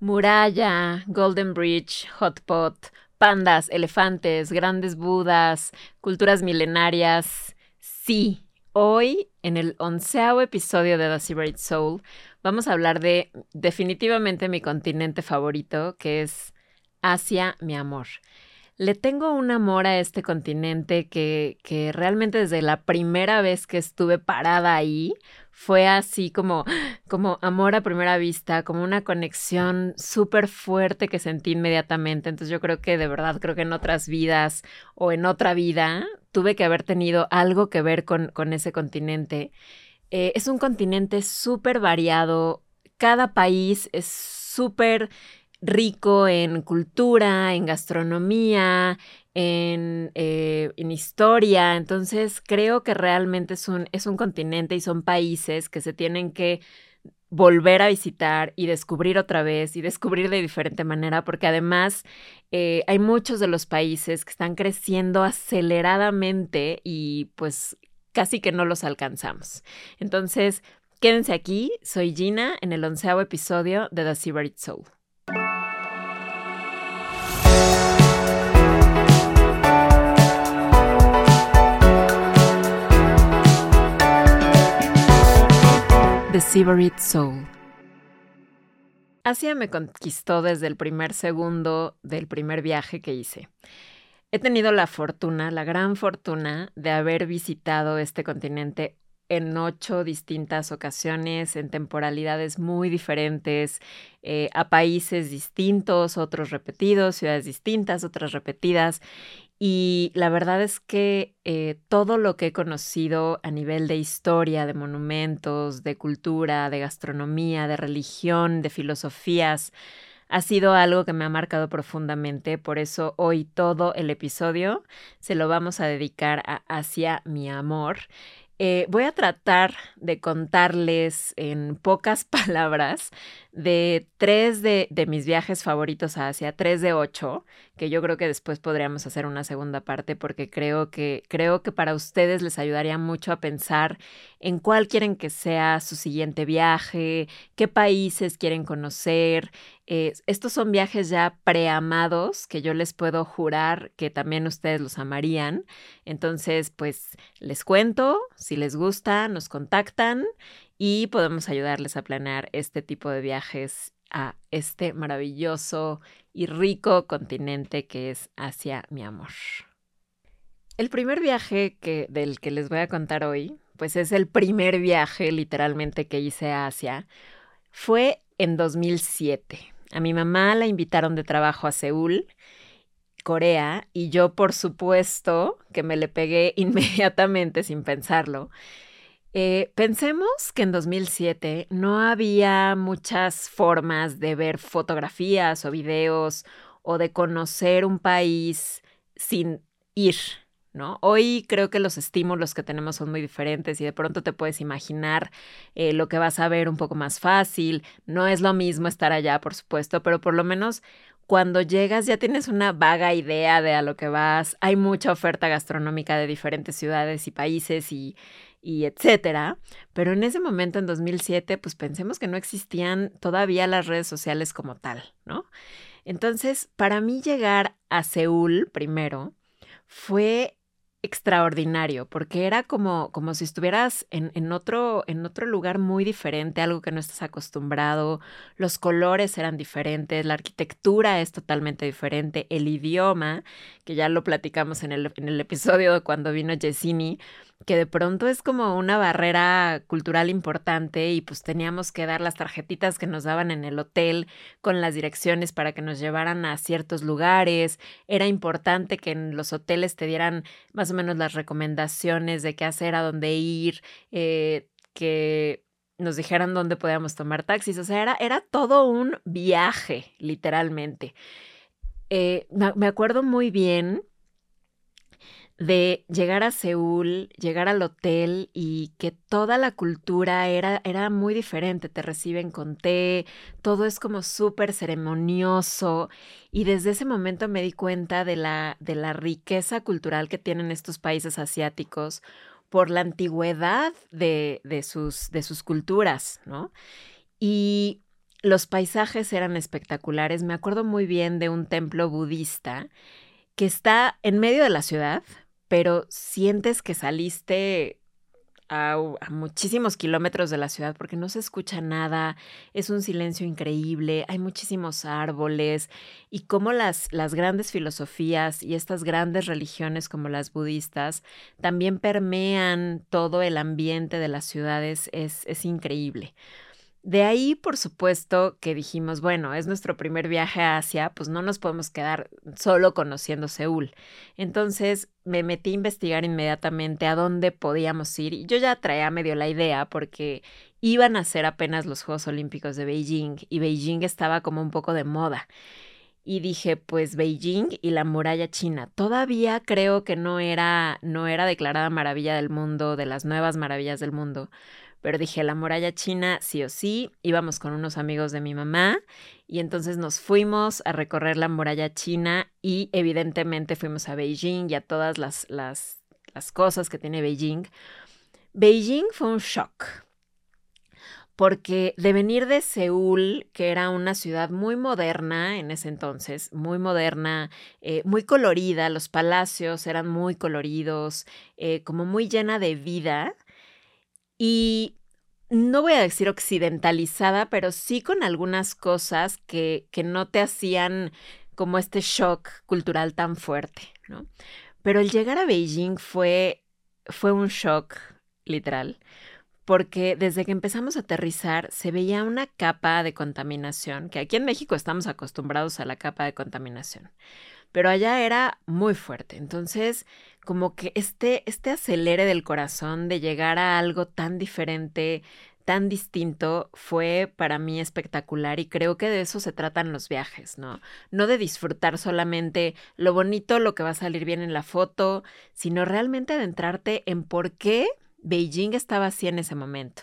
Muralla, Golden Bridge, Hot Pot, pandas, elefantes, grandes budas, culturas milenarias. Sí, hoy, en el onceavo episodio de The Secret Soul, vamos a hablar de definitivamente mi continente favorito, que es Asia, mi amor. Le tengo un amor a este continente que, que realmente desde la primera vez que estuve parada ahí fue así como, como amor a primera vista, como una conexión súper fuerte que sentí inmediatamente. Entonces yo creo que de verdad, creo que en otras vidas o en otra vida tuve que haber tenido algo que ver con, con ese continente. Eh, es un continente súper variado, cada país es súper rico en cultura, en gastronomía, en, eh, en, historia. Entonces, creo que realmente es un, es un continente y son países que se tienen que volver a visitar y descubrir otra vez y descubrir de diferente manera, porque además eh, hay muchos de los países que están creciendo aceleradamente y pues casi que no los alcanzamos. Entonces, quédense aquí, soy Gina en el onceavo episodio de The Seabird Soul. The Soul. Asia me conquistó desde el primer segundo del primer viaje que hice. He tenido la fortuna, la gran fortuna, de haber visitado este continente en ocho distintas ocasiones, en temporalidades muy diferentes, eh, a países distintos, otros repetidos, ciudades distintas, otras repetidas. Y la verdad es que eh, todo lo que he conocido a nivel de historia, de monumentos, de cultura, de gastronomía, de religión, de filosofías, ha sido algo que me ha marcado profundamente. Por eso hoy todo el episodio se lo vamos a dedicar a Hacia mi amor. Eh, voy a tratar de contarles en pocas palabras de tres de, de, mis viajes favoritos a Asia, tres de ocho, que yo creo que después podríamos hacer una segunda parte porque creo que, creo que para ustedes les ayudaría mucho a pensar en cuál quieren que sea su siguiente viaje, qué países quieren conocer. Eh, estos son viajes ya preamados que yo les puedo jurar que también ustedes los amarían. Entonces, pues les cuento, si les gusta, nos contactan y podemos ayudarles a planear este tipo de viajes a este maravilloso y rico continente que es Asia, mi amor. El primer viaje que, del que les voy a contar hoy, pues es el primer viaje literalmente que hice a Asia, fue en 2007. A mi mamá la invitaron de trabajo a Seúl, Corea, y yo por supuesto que me le pegué inmediatamente sin pensarlo. Eh, pensemos que en 2007 no había muchas formas de ver fotografías o videos o de conocer un país sin ir, ¿no? Hoy creo que los estímulos que tenemos son muy diferentes y de pronto te puedes imaginar eh, lo que vas a ver un poco más fácil. No es lo mismo estar allá, por supuesto, pero por lo menos cuando llegas ya tienes una vaga idea de a lo que vas. Hay mucha oferta gastronómica de diferentes ciudades y países y y etcétera. Pero en ese momento, en 2007, pues pensemos que no existían todavía las redes sociales como tal, ¿no? Entonces, para mí llegar a Seúl primero fue extraordinario, porque era como, como si estuvieras en, en, otro, en otro lugar muy diferente, algo que no estás acostumbrado, los colores eran diferentes, la arquitectura es totalmente diferente, el idioma, que ya lo platicamos en el, en el episodio cuando vino Yesini, que de pronto es como una barrera cultural importante y pues teníamos que dar las tarjetitas que nos daban en el hotel con las direcciones para que nos llevaran a ciertos lugares. Era importante que en los hoteles te dieran más o menos las recomendaciones de qué hacer, a dónde ir, eh, que nos dijeran dónde podíamos tomar taxis. O sea, era, era todo un viaje, literalmente. Eh, me acuerdo muy bien de llegar a Seúl, llegar al hotel y que toda la cultura era, era muy diferente. Te reciben con té, todo es como súper ceremonioso. Y desde ese momento me di cuenta de la, de la riqueza cultural que tienen estos países asiáticos por la antigüedad de, de, sus, de sus culturas, ¿no? Y los paisajes eran espectaculares. Me acuerdo muy bien de un templo budista que está en medio de la ciudad, pero sientes que saliste a, muchísimos kilómetros de la ciudad porque no se escucha nada, es un silencio increíble, hay muchísimos árboles y cómo las, las grandes filosofías y estas grandes religiones como las budistas también permean todo el ambiente de las ciudades es, es increíble. De ahí, por supuesto, que dijimos, bueno, es nuestro primer viaje a Asia, pues no nos podemos quedar solo conociendo Seúl. Entonces me metí a investigar inmediatamente a dónde podíamos ir y yo ya traía medio la idea porque iban a ser apenas los Juegos Olímpicos de Beijing y Beijing estaba como un poco de moda. Y dije, pues Beijing y la muralla china. Todavía creo que no era, no era declarada maravilla del mundo, de las nuevas maravillas del mundo pero dije, la muralla china sí o sí, íbamos con unos amigos de mi mamá y entonces nos fuimos a recorrer la muralla china y evidentemente fuimos a Beijing y a todas las, las, las cosas que tiene Beijing. Beijing fue un shock porque de venir de Seúl, que era una ciudad muy moderna en ese entonces, muy moderna, eh, muy colorida, los palacios eran muy coloridos, eh, como muy llena de vida, y no voy a decir occidentalizada, pero sí con algunas cosas que, que no te hacían como este shock cultural tan fuerte, ¿no? Pero el llegar a Beijing fue, fue un shock literal, porque desde que empezamos a aterrizar se veía una capa de contaminación, que aquí en México estamos acostumbrados a la capa de contaminación, pero allá era muy fuerte. Entonces, como que este, este acelere del corazón de llegar a algo tan diferente, tan distinto, fue para mí espectacular y creo que de eso se tratan los viajes, ¿no? No de disfrutar solamente lo bonito, lo que va a salir bien en la foto, sino realmente adentrarte en por qué Beijing estaba así en ese momento.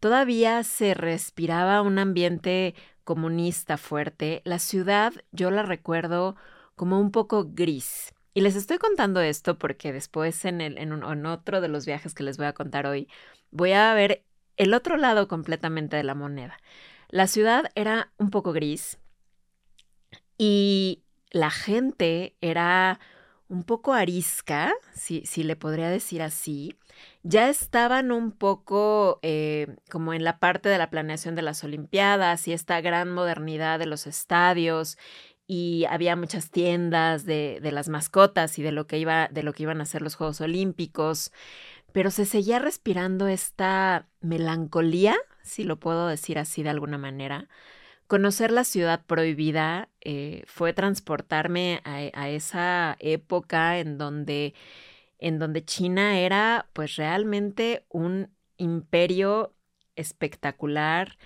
Todavía se respiraba un ambiente comunista fuerte. La ciudad, yo la recuerdo como un poco gris. Y les estoy contando esto porque después en, otro de los viajes que les voy a contar hoy, voy a ver el otro lado completamente de la moneda. La ciudad era un poco gris y la gente era un poco arisca, si, si le podría decir así. Ya estaban un poco eh, como en la parte de la planeación de las Olimpiadas y esta gran modernidad de los estadios y había muchas tiendas de, de, las mascotas y de lo que iba, de lo que iban a ser los Juegos Olímpicos, pero se seguía respirando esta melancolía, si lo puedo decir así de alguna manera. Conocer la ciudad prohibida eh, fue transportarme a, a, esa época en donde, en donde China era pues realmente un imperio espectacular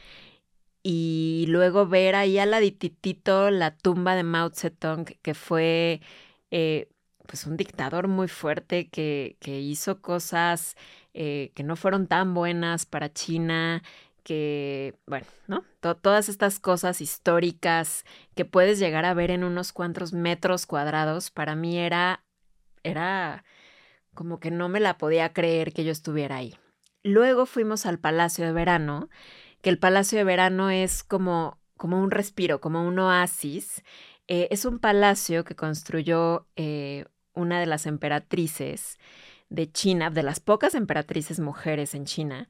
y luego ver ahí al ladititito la tumba de Mao Zedong, que fue eh, pues un dictador muy fuerte que, que hizo cosas eh, que no fueron tan buenas para China, que, bueno, ¿no? todas estas cosas históricas que puedes llegar a ver en unos cuantos metros cuadrados, para mí era, era como que no me la podía creer que yo estuviera ahí. Luego fuimos al Palacio de Verano que el Palacio de Verano es como, como un respiro, como un oasis. Eh, es un palacio que construyó eh, una de las emperatrices de China, de las pocas emperatrices mujeres en China.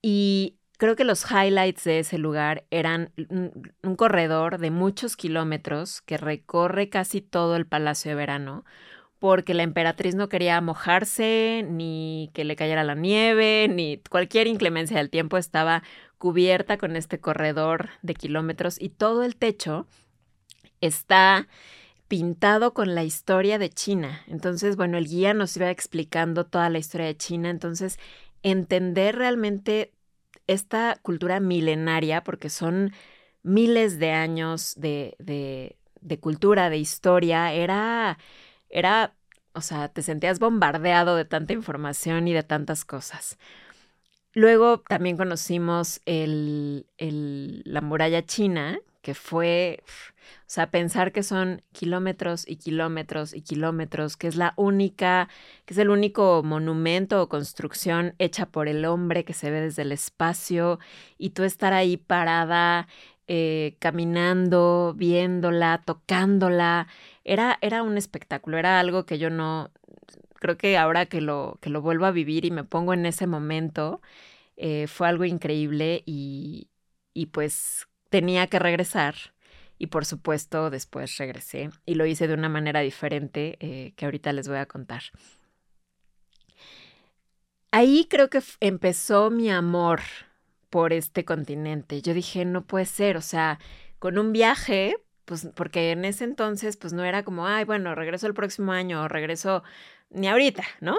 Y creo que los highlights de ese lugar eran un, corredor de muchos kilómetros que recorre casi todo el Palacio de Verano, porque la emperatriz no quería mojarse, ni que le cayera la nieve, ni cualquier inclemencia del tiempo estaba cubierta con este corredor de kilómetros y todo el techo está pintado con la historia de China. Entonces, bueno, el guía nos iba explicando toda la historia de China. Entonces, entender realmente esta cultura milenaria, porque son miles de años de, de, de cultura, de historia, era, era, o sea, te sentías bombardeado de tanta información y de tantas cosas. Luego también conocimos el, la muralla china, que fue, o sea, pensar que son kilómetros y kilómetros y kilómetros, que es la única, que es el único monumento o construcción hecha por el hombre que se ve desde el espacio y tú estar ahí parada eh, caminando, viéndola, tocándola. Era, era un espectáculo, era algo que yo no, creo que ahora que lo, que lo vuelvo a vivir y me pongo en ese momento, eh, fue algo increíble y, y pues tenía que regresar. Y por supuesto después regresé y lo hice de una manera diferente eh, que ahorita les voy a contar. Ahí creo que empezó mi amor por este continente. Yo dije, no puede ser, o sea, con un viaje, pues porque en ese entonces pues no era como, ay, bueno, regreso el próximo año o regreso ni ahorita, ¿no?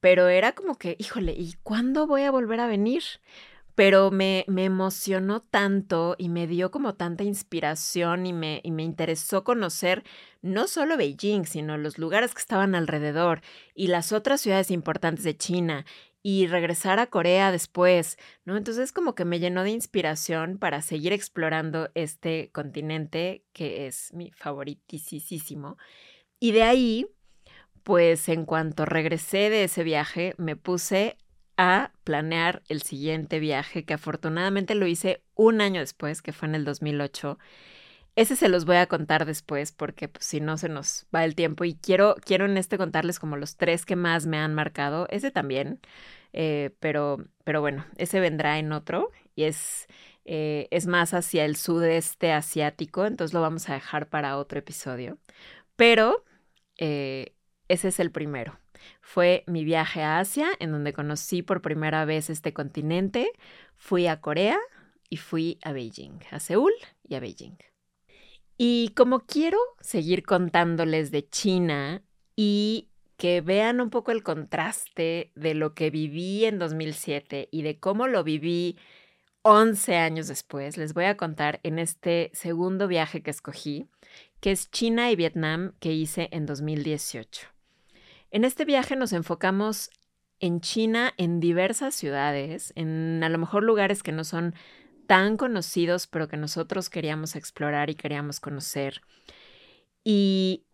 Pero era como que, híjole, ¿y cuándo voy a volver a venir? Pero me, me emocionó tanto y me dio como tanta inspiración y me, y me interesó conocer no solo Beijing, sino los lugares que estaban alrededor y las otras ciudades importantes de China y regresar a Corea después, ¿no? Entonces como que me llenó de inspiración para seguir explorando este continente que es mi favoritísimo. Y de ahí, pues en cuanto regresé de ese viaje, me puse a planear el siguiente viaje, que afortunadamente lo hice un año después, que fue en el 2008. Ese se los voy a contar después porque pues, si no se nos va el tiempo y quiero, quiero en este contarles como los tres que más me han marcado. Ese también, eh, pero, pero bueno, ese vendrá en otro y es, eh, es más hacia el sudeste asiático, entonces lo vamos a dejar para otro episodio. Pero eh, ese es el primero. Fue mi viaje a Asia, en donde conocí por primera vez este continente. Fui a Corea y fui a Beijing, a Seúl y a Beijing. Y como quiero seguir contándoles de China y que vean un poco el contraste de lo que viví en 2007 y de cómo lo viví 11 años después, les voy a contar en este segundo viaje que escogí, que es China y Vietnam que hice en 2018. En este viaje nos enfocamos en China en diversas ciudades, en a lo mejor lugares que no son tan conocidos, pero que nosotros queríamos explorar y queríamos conocer. Y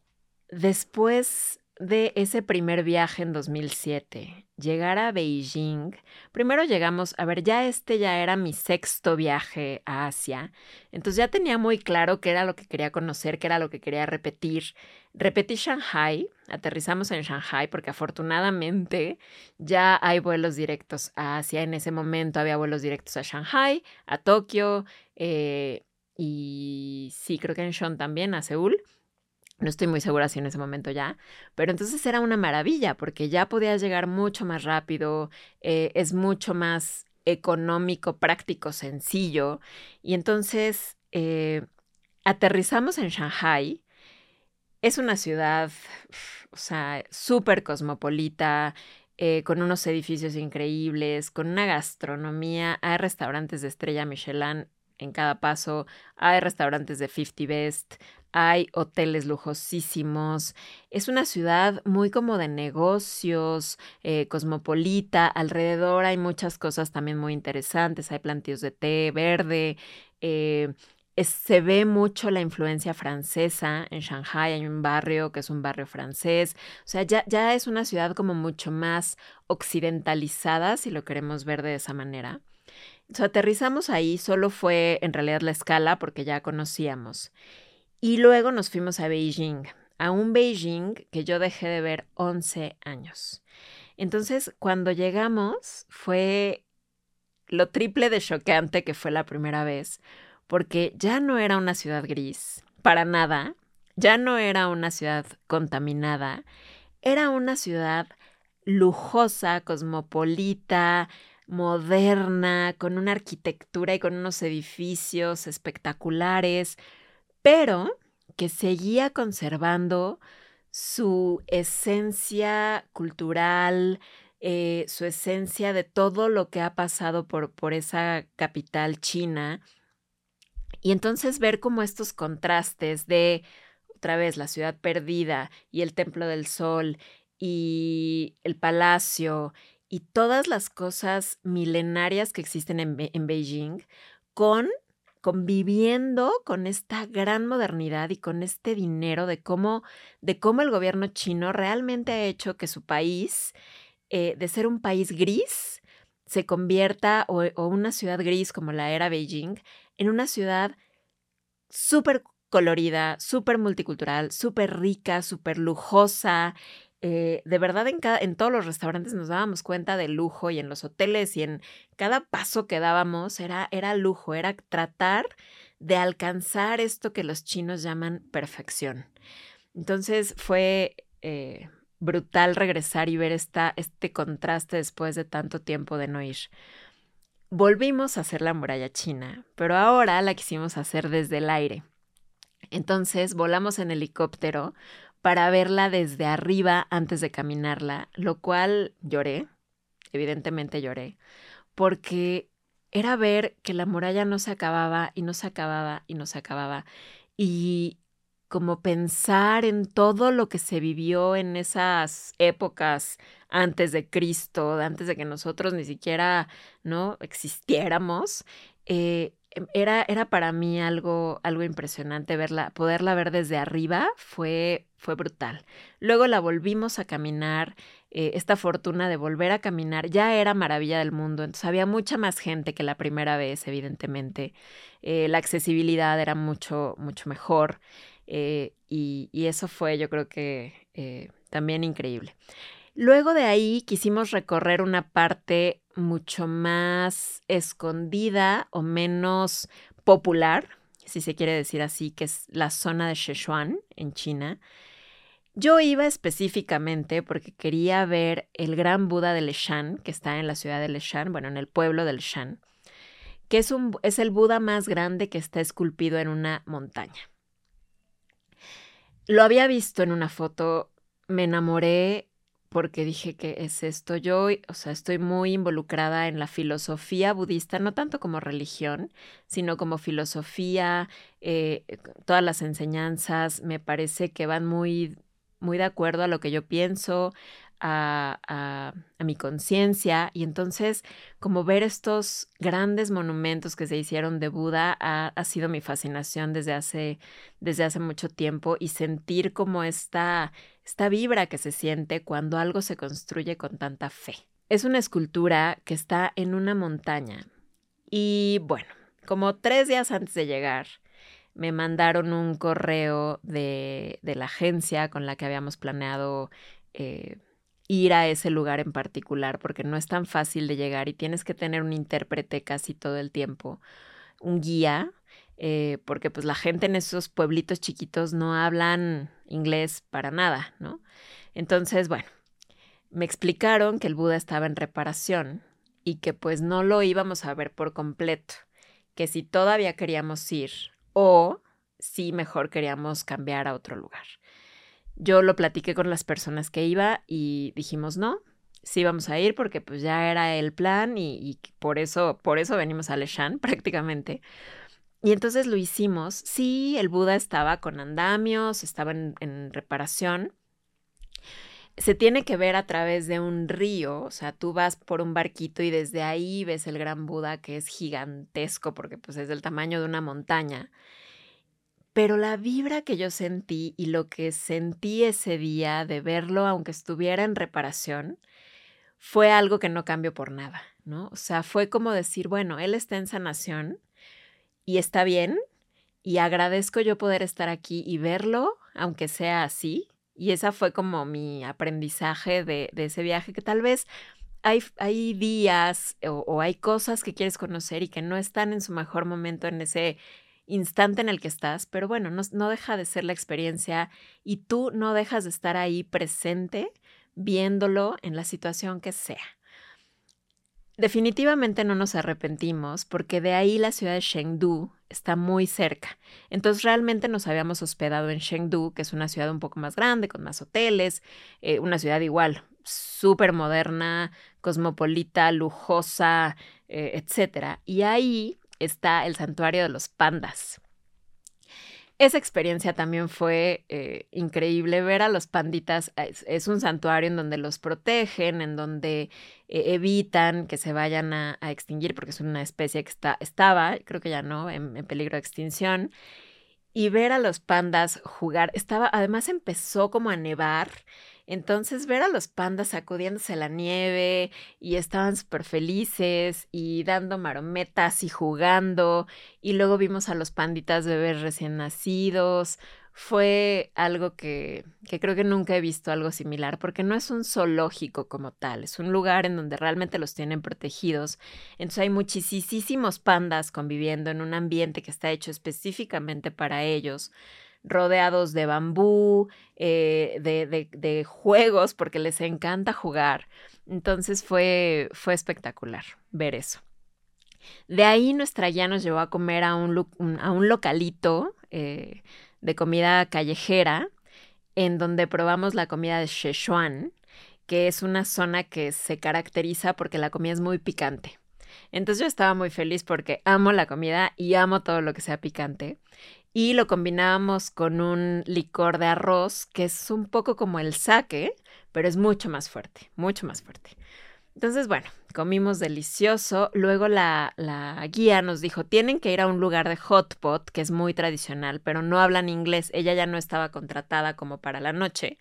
después de ese primer viaje en 2007, llegar a Beijing, primero llegamos, a ver, ya este ya era mi sexto viaje a Asia, entonces ya tenía muy claro qué era lo que quería conocer, qué era lo que quería repetir. Repetí Shanghai, aterrizamos en Shanghai porque afortunadamente ya hay vuelos directos a Asia, en ese momento había vuelos directos a Shanghai, a Tokio eh, y sí, creo que en Seoul también, a Seúl. No estoy muy segura si en ese momento ya, pero entonces era una maravilla porque ya podías llegar mucho más rápido, eh, es mucho más económico, práctico, sencillo. Y entonces eh, aterrizamos en Shanghai. Es una ciudad, o sea, súper cosmopolita, eh, con unos edificios increíbles, con una gastronomía. Hay restaurantes de estrella Michelin en cada paso, hay restaurantes de 50 Best, hay hoteles lujosísimos. Es una ciudad muy como de negocios, eh, cosmopolita. Alrededor hay muchas cosas también muy interesantes. Hay plantíos de té verde. Eh, se ve mucho la influencia francesa. En Shanghai hay un barrio que es un barrio francés. O sea, ya, ya es una ciudad como mucho más occidentalizada, si lo queremos ver de esa manera. Entonces, aterrizamos ahí, solo fue en realidad la escala porque ya conocíamos. Y luego nos fuimos a Beijing, a un Beijing que yo dejé de ver 11 años. Entonces, cuando llegamos, fue lo triple de choqueante que fue la primera vez, porque ya no era una ciudad gris, para nada, ya no era una ciudad contaminada, era una ciudad lujosa, cosmopolita, moderna, con una arquitectura y con unos edificios espectaculares, pero que seguía conservando su esencia cultural, eh, su esencia de todo lo que ha pasado por, por esa capital china. Y entonces ver como estos contrastes de, otra vez, la ciudad perdida y el Templo del Sol y el palacio y todas las cosas milenarias que existen en, en Beijing con conviviendo con esta gran modernidad y con este dinero de cómo, de cómo el gobierno chino realmente ha hecho que su país, eh, de ser un país gris, se convierta, o, o una ciudad gris como la era Beijing, en una ciudad súper colorida, súper multicultural, súper rica, súper lujosa. Eh, de verdad, en, cada, en todos los restaurantes nos dábamos cuenta del lujo y en los hoteles y en cada paso que dábamos era, era lujo, era tratar de alcanzar esto que los chinos llaman perfección. Entonces fue eh, brutal regresar y ver este contraste después de tanto tiempo de no ir. Volvimos a hacer la muralla china, pero ahora la quisimos hacer desde el aire. Entonces volamos en helicóptero para verla desde arriba antes de caminarla, lo cual lloré, evidentemente lloré, porque era ver que la muralla no se acababa y no se acababa y no se acababa. Y como pensar en todo lo que se vivió en esas épocas antes de Cristo, antes de que nosotros ni siquiera no existiéramos, eh, era, era para mí algo, algo impresionante verla, poderla ver desde arriba fue, fue brutal. Luego la volvimos a caminar, eh, esta fortuna de volver a caminar ya era maravilla del mundo, entonces había mucha más gente que la primera vez, evidentemente. Eh, la accesibilidad era mucho, mucho mejor eh, y, eso fue yo creo que también increíble. Luego de ahí quisimos recorrer una parte mucho más escondida o menos popular, si se quiere decir así, que es la zona de Sichuan en China. Yo iba específicamente porque quería ver el gran Buda de Leshan, que está en la ciudad de Leshan, bueno, en el pueblo de Leshan, que es, es el Buda más grande que está esculpido en una montaña. Lo había visto en una foto, me enamoré porque dije que es esto. Yo, o sea, estoy muy involucrada en la filosofía budista, no tanto como religión, sino como filosofía, eh, todas las enseñanzas me parece que van muy, muy de acuerdo a lo que yo pienso, a, a, mi conciencia y entonces como ver estos grandes monumentos que se hicieron de Buda ha, ha, sido mi fascinación desde hace, desde hace mucho tiempo y sentir como esta, esta vibra que se siente cuando algo se construye con tanta fe. Es una escultura que está en una montaña y bueno, como tres días antes de llegar, me mandaron un correo de, de la agencia con la que habíamos planeado eh, ir a ese lugar en particular, porque no es tan fácil de llegar y tienes que tener un intérprete casi todo el tiempo, un guía, eh, porque pues la gente en esos pueblitos chiquitos no hablan inglés para nada, ¿no? Entonces, bueno, me explicaron que el Buda estaba en reparación y que pues no lo íbamos a ver por completo, que si todavía queríamos ir o si mejor queríamos cambiar a otro lugar. Yo lo platiqué con las personas que iba y dijimos no, sí vamos a ir porque pues ya era el plan y, por eso, por eso venimos a Leshan prácticamente. Y entonces lo hicimos. Sí, el Buda estaba con andamios, estaba en, en reparación. Se tiene que ver a través de un río, o sea, tú vas por un barquito y desde ahí ves el gran Buda que es gigantesco porque pues es del tamaño de una montaña. Pero la vibra que yo sentí y lo que sentí ese día de verlo, aunque estuviera en reparación, fue algo que no cambió por nada, ¿no? O sea, fue como decir, bueno, él está en sanación y está bien, y agradezco yo poder estar aquí y verlo, aunque sea así. Y esa fue como mi aprendizaje de, ese viaje, que tal vez hay, hay días o, o, hay cosas que quieres conocer y que no están en su mejor momento en ese instante en el que estás, pero bueno, no, deja de ser la experiencia y tú no dejas de estar ahí presente viéndolo en la situación que sea. Definitivamente no nos arrepentimos porque de ahí la ciudad de Chengdu está muy cerca. Entonces realmente nos habíamos hospedado en Chengdu, que es una ciudad un poco más grande, con más hoteles, eh, una ciudad igual, súper moderna, cosmopolita, lujosa, eh, etc. Y ahí está el santuario de los pandas. Esa experiencia también fue eh, increíble ver a los panditas. Es, un santuario en donde los protegen, en donde eh, evitan que se vayan a, extinguir, porque es una especie que está, estaba, creo que ya no, en, en, peligro de extinción. Y ver a los pandas jugar, estaba, además empezó como a nevar Entonces ver a los pandas sacudiéndose la nieve y estaban súper felices y dando marometas y jugando y luego vimos a los panditas bebés recién nacidos. Fue algo que, creo que nunca he visto algo similar porque no es un zoológico como tal, es un lugar en donde realmente los tienen protegidos. Entonces hay muchísimos pandas conviviendo en un ambiente que está hecho específicamente para ellos rodeados de bambú, eh, de, juegos, porque les encanta jugar. Entonces fue, fue espectacular ver eso. De ahí nuestra guía nos llevó a comer a un, a un localito eh, de comida callejera, en donde probamos la comida de Sichuan, que es una zona que se caracteriza porque la comida es muy picante. Entonces yo estaba muy feliz porque amo la comida y amo todo lo que sea picante y lo combinábamos con un licor de arroz que es un poco como el sake, pero es mucho más fuerte, mucho más fuerte. Entonces, bueno, comimos delicioso. Luego la, la, guía nos dijo, tienen que ir a un lugar de hot pot, que es muy tradicional, pero no hablan inglés. Ella ya no estaba contratada como para la noche.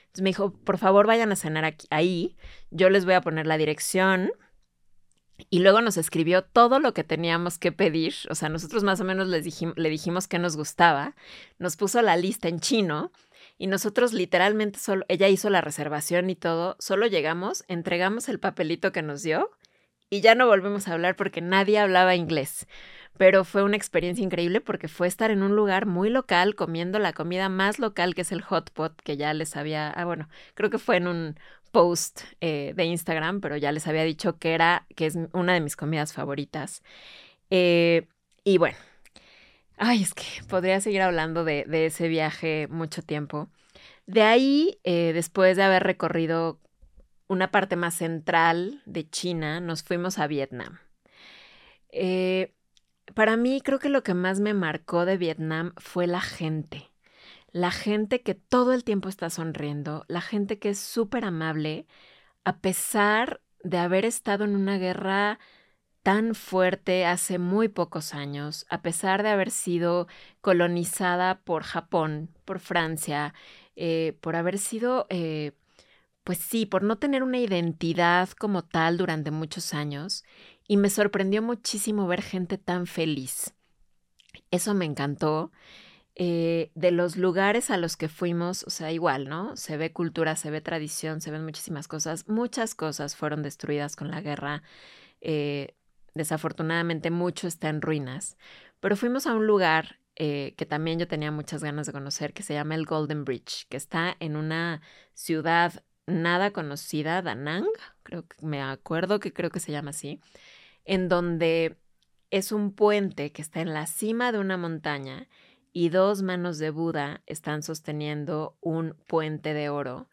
Entonces me dijo, por favor vayan a cenar aquí, ahí. Yo les voy a poner la dirección y luego nos escribió todo lo que teníamos que pedir. O sea, nosotros más o menos le dijimos que nos gustaba. Nos puso la lista en chino y nosotros literalmente solo, ella hizo la reservación y todo. Solo llegamos, entregamos el papelito que nos dio y ya no volvemos a hablar porque nadie hablaba inglés. Pero fue una experiencia increíble porque fue estar en un lugar muy local comiendo la comida más local que es el hot pot que ya les había, ah bueno, creo que fue en un post eh, de Instagram, pero ya les había dicho que era, que es una de mis comidas favoritas. Eh, y bueno, ay, es que podría seguir hablando de, ese viaje mucho tiempo. De ahí, eh, después de haber recorrido una parte más central de China, nos fuimos a Vietnam. para mí, creo que lo que más me marcó de Vietnam fue la gente la gente que todo el tiempo está sonriendo, la gente que es súper amable, a pesar de haber estado en una guerra tan fuerte hace muy pocos años, a pesar de haber sido colonizada por Japón, por Francia, eh, por haber sido, eh, pues sí, por no tener una identidad como tal durante muchos años, y me sorprendió muchísimo ver gente tan feliz. Eso me encantó. Eh, de los lugares a los que fuimos, o sea, igual, ¿no? Se ve cultura, se ve tradición, se ven muchísimas cosas. Muchas cosas fueron destruidas con la guerra. Eh, desafortunadamente mucho está en ruinas. Pero fuimos a un lugar eh, que también yo tenía muchas ganas de conocer, que se llama el Golden Bridge, que está en una ciudad nada conocida, Danang, creo que me acuerdo que creo que se llama así, en donde es un puente que está en la cima de una montaña y dos manos de Buda están sosteniendo un puente de oro.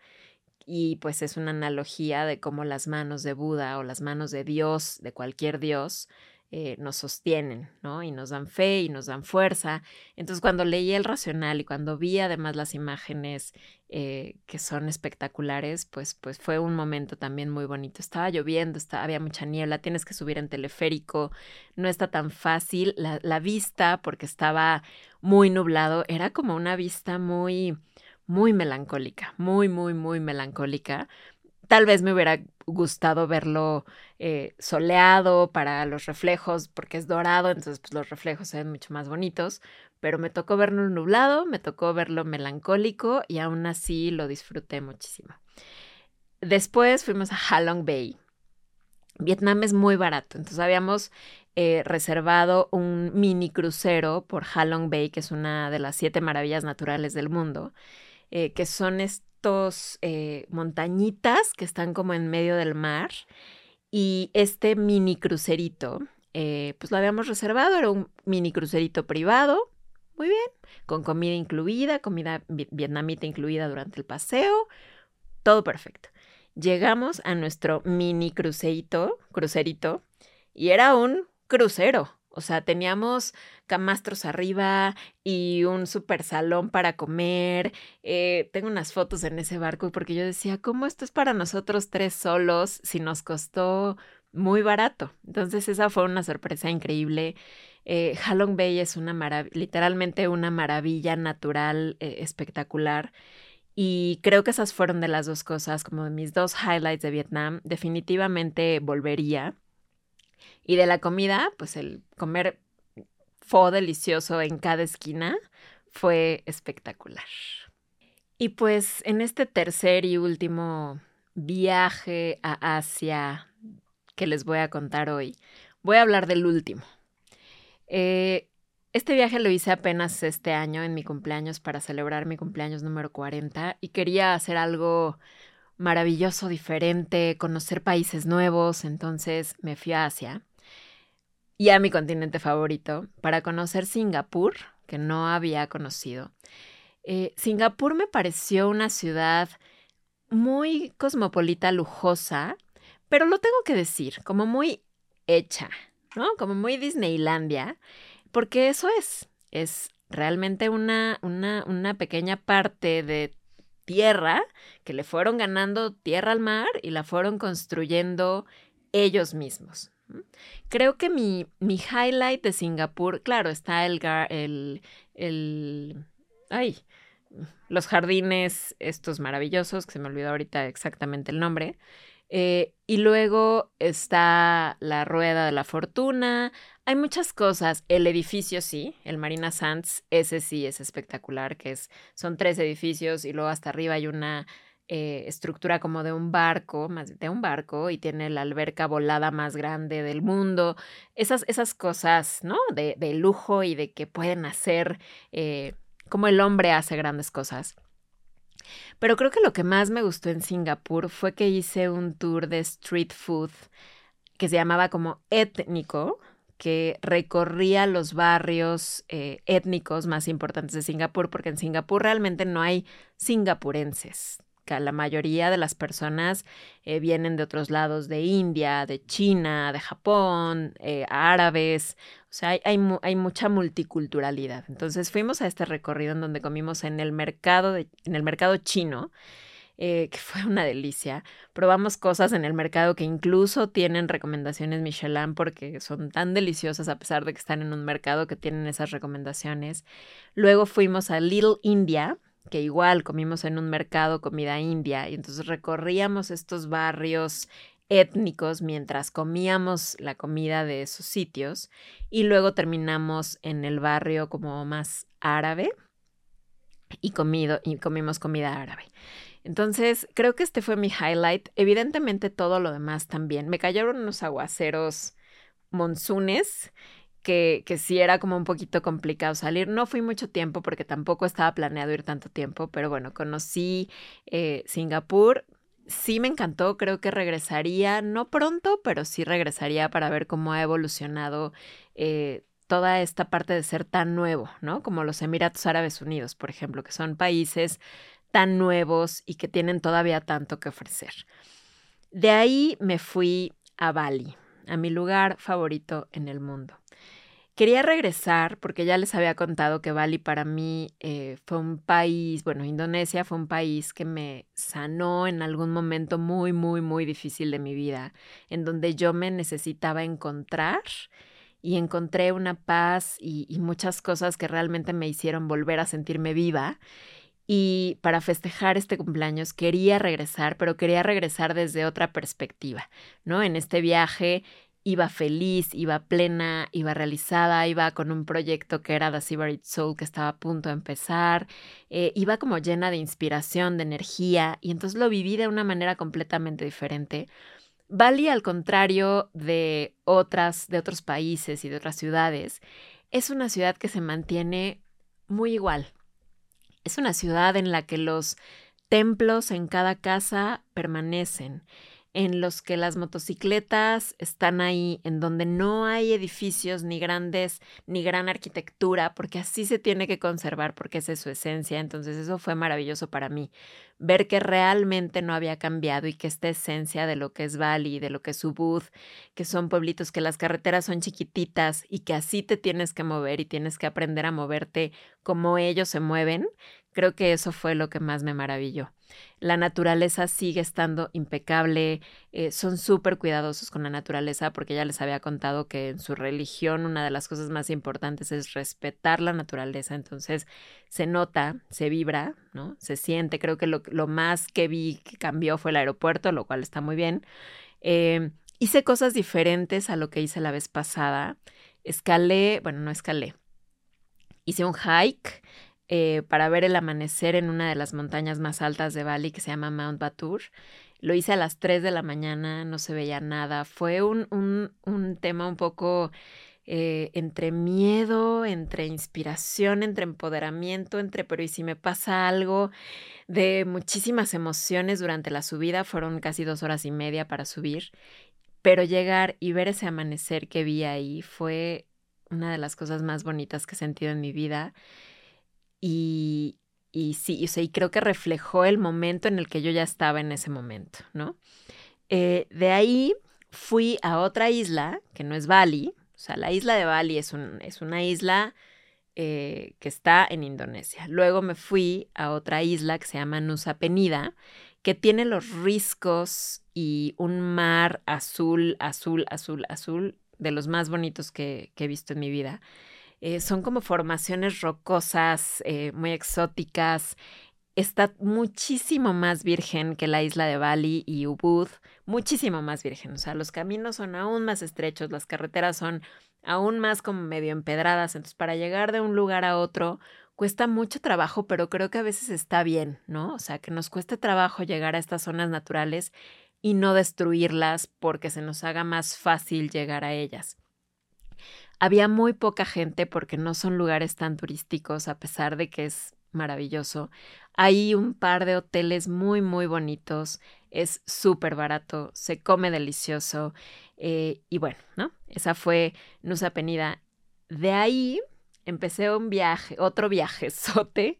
Y pues es una analogía de cómo las manos de Buda o las manos de Dios, de cualquier Dios, eh, nos sostienen, ¿no? Y nos dan fe y nos dan fuerza. Entonces, cuando leí el racional y cuando vi además las imágenes eh, que son espectaculares, pues, pues fue un momento también muy bonito. Estaba lloviendo, estaba, había mucha niebla, tienes que subir en teleférico, no está tan fácil. La, la vista, porque estaba muy nublado, era como una vista muy, muy melancólica, muy, muy, muy melancólica. Tal vez me hubiera gustado verlo eh, soleado para los reflejos, porque es dorado, entonces pues, los reflejos se ven mucho más bonitos, pero me tocó verlo nublado, me tocó verlo melancólico y aún así lo disfruté muchísimo. Después fuimos a Halong Bay. Vietnam es muy barato, entonces habíamos eh, reservado un mini crucero por Halong Bay, que es una de las siete maravillas naturales del mundo, eh, que son estos montañitas que están como en medio del mar. Y este mini crucerito, pues lo habíamos reservado, era un mini crucerito privado, muy bien, con comida incluida, comida vietnamita incluida durante el paseo, todo perfecto. Llegamos a nuestro mini crucerito, crucerito, y era un crucero. O sea, teníamos camastros arriba y un super salón para comer. Eh, tengo unas fotos en ese barco porque yo decía, ¿cómo esto es para nosotros tres solos si nos costó muy barato? Entonces esa fue una sorpresa increíble. Eh, Halong Bay es una maravilla, literalmente una maravilla natural eh, espectacular. Y creo que esas fueron de las dos cosas, como de mis dos highlights de Vietnam. Definitivamente volvería. Y de la comida, pues el comer fue delicioso en cada esquina fue espectacular. Y pues en este tercer y último viaje a Asia que les voy a contar hoy, voy a hablar del último. Eh, este viaje lo hice apenas este año en mi cumpleaños para celebrar mi cumpleaños número 40 y quería hacer algo maravilloso, diferente, conocer países nuevos, entonces me fui a Asia y a mi continente favorito para conocer Singapur, que no había conocido. Eh, Singapur me pareció una ciudad muy cosmopolita, lujosa, pero lo tengo que decir, como muy hecha, ¿no? Como muy Disneylandia, porque eso es, es realmente una, una, una pequeña parte de tierra que le fueron ganando tierra al mar y la fueron construyendo ellos mismos. Creo que mi, mi highlight de Singapur, claro, está el, el, el, ay, los jardines estos maravillosos, que se me olvidó ahorita exactamente el nombre, eh, y luego está la rueda de la fortuna. Hay muchas cosas. El edificio sí, el Marina Sands, ese sí es espectacular, que es, son tres edificios y luego hasta arriba hay una eh, estructura como de un barco, más de un barco, y tiene la alberca volada más grande del mundo. Esas, esas cosas, ¿no? De, de lujo y de que pueden hacer, eh, como el hombre hace grandes cosas. Pero creo que lo que más me gustó en Singapur fue que hice un tour de street food que se llamaba como étnico, que recorría los barrios eh, étnicos más importantes de Singapur, porque en Singapur realmente no hay singapurenses. La mayoría de las personas eh, vienen de otros lados, de India, de China, de Japón, eh, árabes. O sea, hay, hay, mucha multiculturalidad. Entonces fuimos a este recorrido en donde comimos en el mercado, en el mercado chino. Eh, que fue una delicia. Probamos cosas en el mercado que incluso tienen recomendaciones Michelin porque son tan deliciosas a pesar de que están en un mercado que tienen esas recomendaciones. Luego fuimos a Little India, que igual comimos en un mercado comida india y entonces recorríamos estos barrios étnicos mientras comíamos la comida de esos sitios y luego terminamos en el barrio como más árabe y comido y comimos comida árabe. Entonces, creo que este fue mi highlight. Evidentemente todo lo demás también. Me cayeron unos aguaceros monzunes que, sí era como un poquito complicado salir. No fui mucho tiempo porque tampoco estaba planeado ir tanto tiempo, pero bueno, conocí eh, Singapur. Sí me encantó, creo que regresaría, no pronto, pero sí regresaría para ver cómo ha evolucionado eh, toda esta parte de ser tan nuevo, ¿no? Como los Emiratos Árabes Unidos, por ejemplo, que son países tan nuevos y que tienen todavía tanto que ofrecer. De ahí me fui a Bali, a mi lugar favorito en el mundo. Quería regresar porque ya les había contado que Bali para mí eh, fue un país, bueno, Indonesia fue un país que me sanó en algún momento muy, muy, muy difícil de mi vida, en donde yo me necesitaba encontrar y encontré una paz y, y muchas cosas que realmente me hicieron volver a sentirme viva. Y para festejar este cumpleaños quería regresar, pero quería regresar desde otra perspectiva, ¿no? En este viaje iba feliz, iba plena, iba realizada, iba con un proyecto que era The Seabird Soul que estaba a punto de empezar, eh, iba como llena de inspiración, de energía, y entonces lo viví de una manera completamente diferente. Bali, al contrario de otras, de otros países y de otras ciudades, es una ciudad que se mantiene muy igual. Es una ciudad en la que los templos en cada casa permanecen en los que las motocicletas están ahí, en donde no hay edificios ni grandes, ni gran arquitectura, porque así se tiene que conservar, porque esa es su esencia. Entonces eso fue maravilloso para mí, ver que realmente no había cambiado y que esta esencia de lo que es Bali, de lo que es Ubud, que son pueblitos, que las carreteras son chiquititas y que así te tienes que mover y tienes que aprender a moverte como ellos se mueven, Creo que eso fue lo que más me maravilló. La naturaleza sigue estando impecable, eh, son súper cuidadosos con la naturaleza porque ya les había contado que en su religión una de las cosas más importantes es respetar la naturaleza, entonces se nota, se vibra, ¿no? Se siente, creo que lo, más que vi que cambió fue el aeropuerto, lo cual está muy bien. Eh, hice cosas diferentes a lo que hice la vez pasada. Escalé, bueno, no escalé, hice un hike eh, para ver el amanecer en una de las montañas más altas de Bali que se llama Mount Batur. Lo hice a las 3 de la mañana, no se veía nada. Fue un, un, un tema un poco eh, entre miedo, entre inspiración, entre empoderamiento, entre pero y si me pasa algo, de muchísimas emociones durante la subida. Fueron casi dos horas y media para subir. Pero llegar y ver ese amanecer que vi ahí fue una de las cosas más bonitas que he sentido en mi vida. Y, y sí, y creo que reflejó el momento en el que yo ya estaba en ese momento, ¿no? Eh, de ahí fui a otra isla, que no es Bali, o sea, la isla de Bali es, un, es una isla eh, que está en Indonesia. Luego me fui a otra isla que se llama Nusa Penida, que tiene los riscos y un mar azul, azul, azul, azul, de los más bonitos que, he visto en mi vida. Eh, son como formaciones rocosas, eh, muy exóticas. Está muchísimo más virgen que la isla de Bali y Ubud, muchísimo más virgen. O sea, los caminos son aún más estrechos, las carreteras son aún más como medio empedradas. Entonces, para llegar de un lugar a otro cuesta mucho trabajo, pero creo que a veces está bien, ¿no? O sea, que nos cueste trabajo llegar a estas zonas naturales y no destruirlas porque se nos haga más fácil llegar a ellas. Había muy poca gente porque no son lugares tan turísticos, a pesar de que es maravilloso. Hay un par de hoteles muy, muy bonitos. Es súper barato, se come delicioso. Eh, y bueno, ¿no? Esa fue Nusa Penida. De ahí empecé un viaje, otro viaje sote,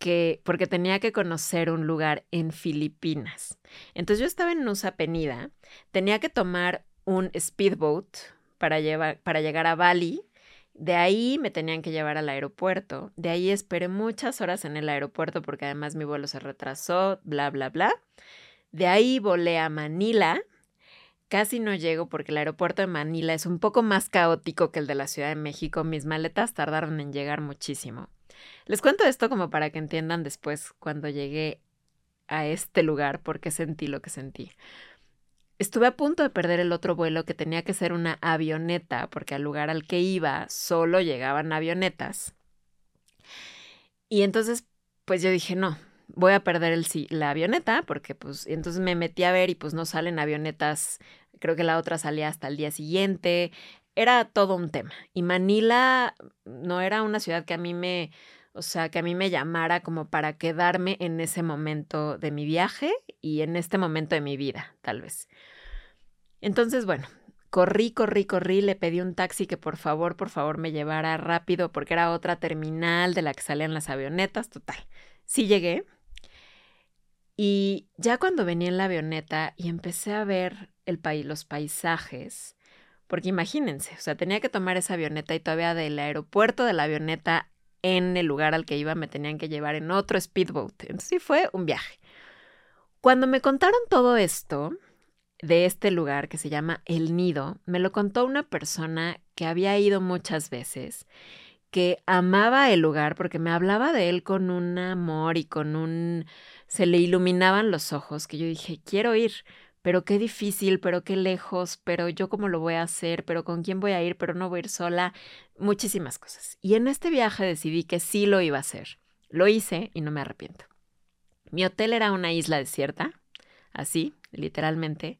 que, porque tenía que conocer un lugar en Filipinas. Entonces yo estaba en Nusa Penida, tenía que tomar un speedboat, para, llevar, para llegar a Bali. De ahí me tenían que llevar al aeropuerto. De ahí esperé muchas horas en el aeropuerto porque además mi vuelo se retrasó, bla, bla, bla. De ahí volé a Manila. Casi no llego porque el aeropuerto de Manila es un poco más caótico que el de la Ciudad de México. Mis maletas tardaron en llegar muchísimo. Les cuento esto como para que entiendan después cuando llegué a este lugar por qué sentí lo que sentí. Estuve a punto de perder el otro vuelo que tenía que ser una avioneta, porque al lugar al que iba solo llegaban avionetas. Y entonces, pues yo dije, no, voy a perder el, la avioneta, porque pues, entonces me metí a ver y pues no salen avionetas, creo que la otra salía hasta el día siguiente, era todo un tema. Y Manila no era una ciudad que a mí me, o sea, que a mí me llamara como para quedarme en ese momento de mi viaje y en este momento de mi vida, tal vez. Entonces, bueno, corrí, corrí, corrí, le pedí un taxi que por favor, por favor me llevara rápido porque era otra terminal de la que salían las avionetas, total. Sí llegué. Y ya cuando venía en la avioneta y empecé a ver el país, los paisajes, porque imagínense, o sea, tenía que tomar esa avioneta y todavía del aeropuerto de la avioneta en el lugar al que iba me tenían que llevar en otro speedboat. Entonces sí fue un viaje. Cuando me contaron todo esto, de este lugar que se llama El Nido me lo contó una persona que había ido muchas veces, que amaba el lugar porque me hablaba de él con un amor y con un... se le iluminaban los ojos, que yo dije, quiero ir, pero qué difícil, pero qué lejos, pero yo cómo lo voy a hacer, pero con quién voy a ir, pero no voy a ir sola, muchísimas cosas. Y en este viaje decidí que sí lo iba a hacer. Lo hice y no me arrepiento. Mi hotel era una isla desierta, así, literalmente.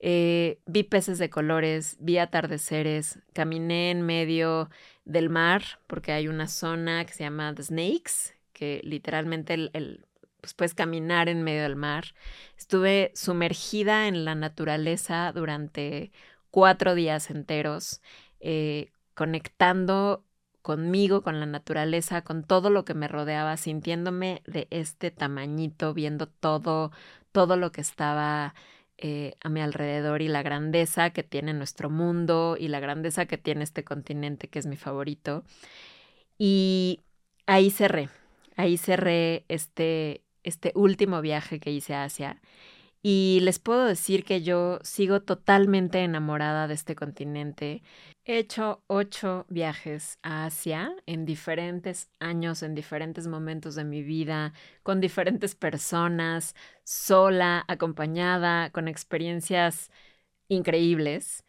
Eh, vi peces de colores, vi atardeceres, caminé en medio del mar porque hay una zona que se llama The Snakes, que literalmente el, pues puedes caminar en medio del mar. Estuve sumergida en la naturaleza durante cuatro días enteros, eh, conectando conmigo, con la naturaleza, con todo lo que me rodeaba, sintiéndome de este tamañito, viendo todo, todo lo que estaba eh, a mi alrededor y la grandeza que tiene nuestro mundo y la grandeza que tiene este continente que es mi favorito. Y ahí cerré, ahí cerré este, este último viaje que hice a Asia y les puedo decir que yo sigo totalmente enamorada de este continente. He hecho ocho viajes a Asia en diferentes años, en diferentes momentos de mi vida, con diferentes personas, sola, acompañada, con experiencias increíbles.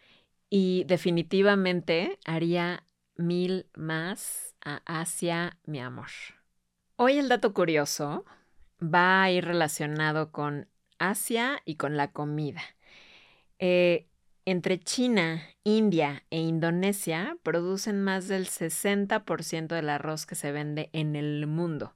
Y definitivamente haría mil más a Asia, mi amor. Hoy el dato curioso va a ir relacionado con Asia y con la comida. Eh, entre China, India e Indonesia producen más del 60% del arroz que se vende en el mundo.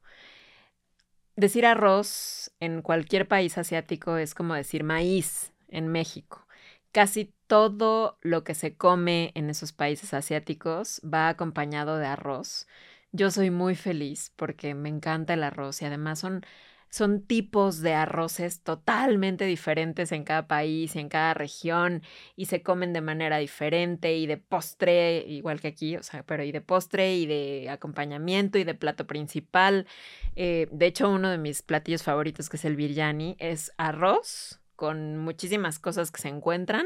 Decir arroz en cualquier país asiático es como decir maíz en México. Casi todo lo que se come en esos países asiáticos va acompañado de arroz. Yo soy muy feliz porque me encanta el arroz y además son son tipos de arroces totalmente diferentes en cada país y en cada región y se comen de manera diferente y de postre, igual que aquí, o sea, pero y de postre y de acompañamiento y de plato principal. Eh, de hecho, uno de mis platillos favoritos, que es el biryani, es arroz con muchísimas cosas que se encuentran.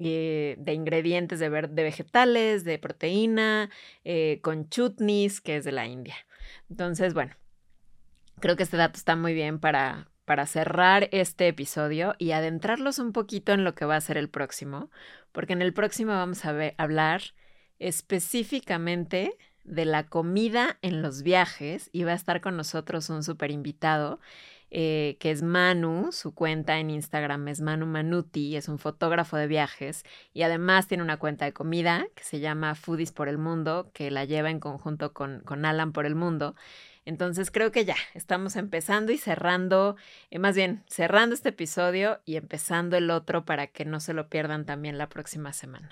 Eh, de ingredientes de, de, vegetales, de proteína, eh, con chutneys, que es de la India. Entonces, bueno, Creo que este dato está muy bien para, para cerrar este episodio y adentrarlos un poquito en lo que va a ser el próximo, porque en el próximo vamos a hablar específicamente de la comida en los viajes y va a estar con nosotros un super invitado eh, que es Manu, su cuenta en Instagram es Manu Manuti, es un fotógrafo de viajes y además tiene una cuenta de comida que se llama Foodies por el Mundo, que la lleva en conjunto con, con Alan por el Mundo. Entonces creo que ya estamos empezando y cerrando, eh, más bien cerrando este episodio y empezando el otro para que no se lo pierdan también la próxima semana.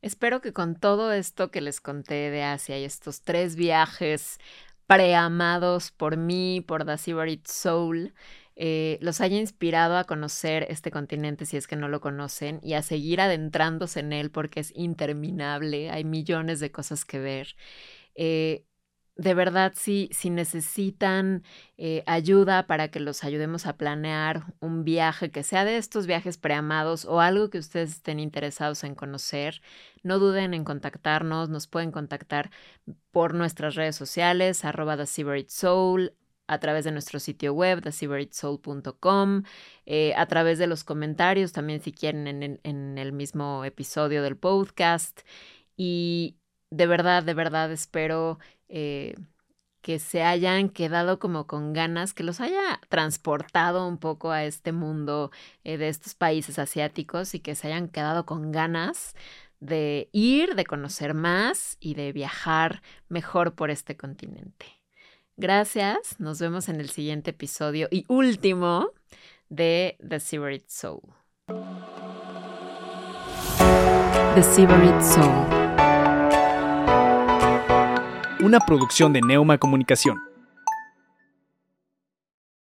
Espero que con todo esto que les conté de Asia y estos tres viajes preamados por mí, por The Soul, eh, los haya inspirado a conocer este continente si es que no lo conocen y a seguir adentrándose en él porque es interminable, hay millones de cosas que ver. Eh, de verdad, si, si necesitan eh, ayuda para que los ayudemos a planear un viaje, que sea de estos viajes preamados o algo que ustedes estén interesados en conocer, no duden en contactarnos. Nos pueden contactar por nuestras redes sociales, arroba The Soul, a través de nuestro sitio web, theseabritsoul.com, eh, a través de los comentarios también si quieren en, en el mismo episodio del podcast. Y de verdad, de verdad espero eh, que se hayan quedado como con ganas, que los haya transportado un poco a este mundo eh, de estos países asiáticos y que se hayan quedado con ganas de ir, de conocer más y de viajar mejor por este continente. Gracias, nos vemos en el siguiente episodio y último de The Severed Soul. The Severed Soul una producción de Neuma Comunicación.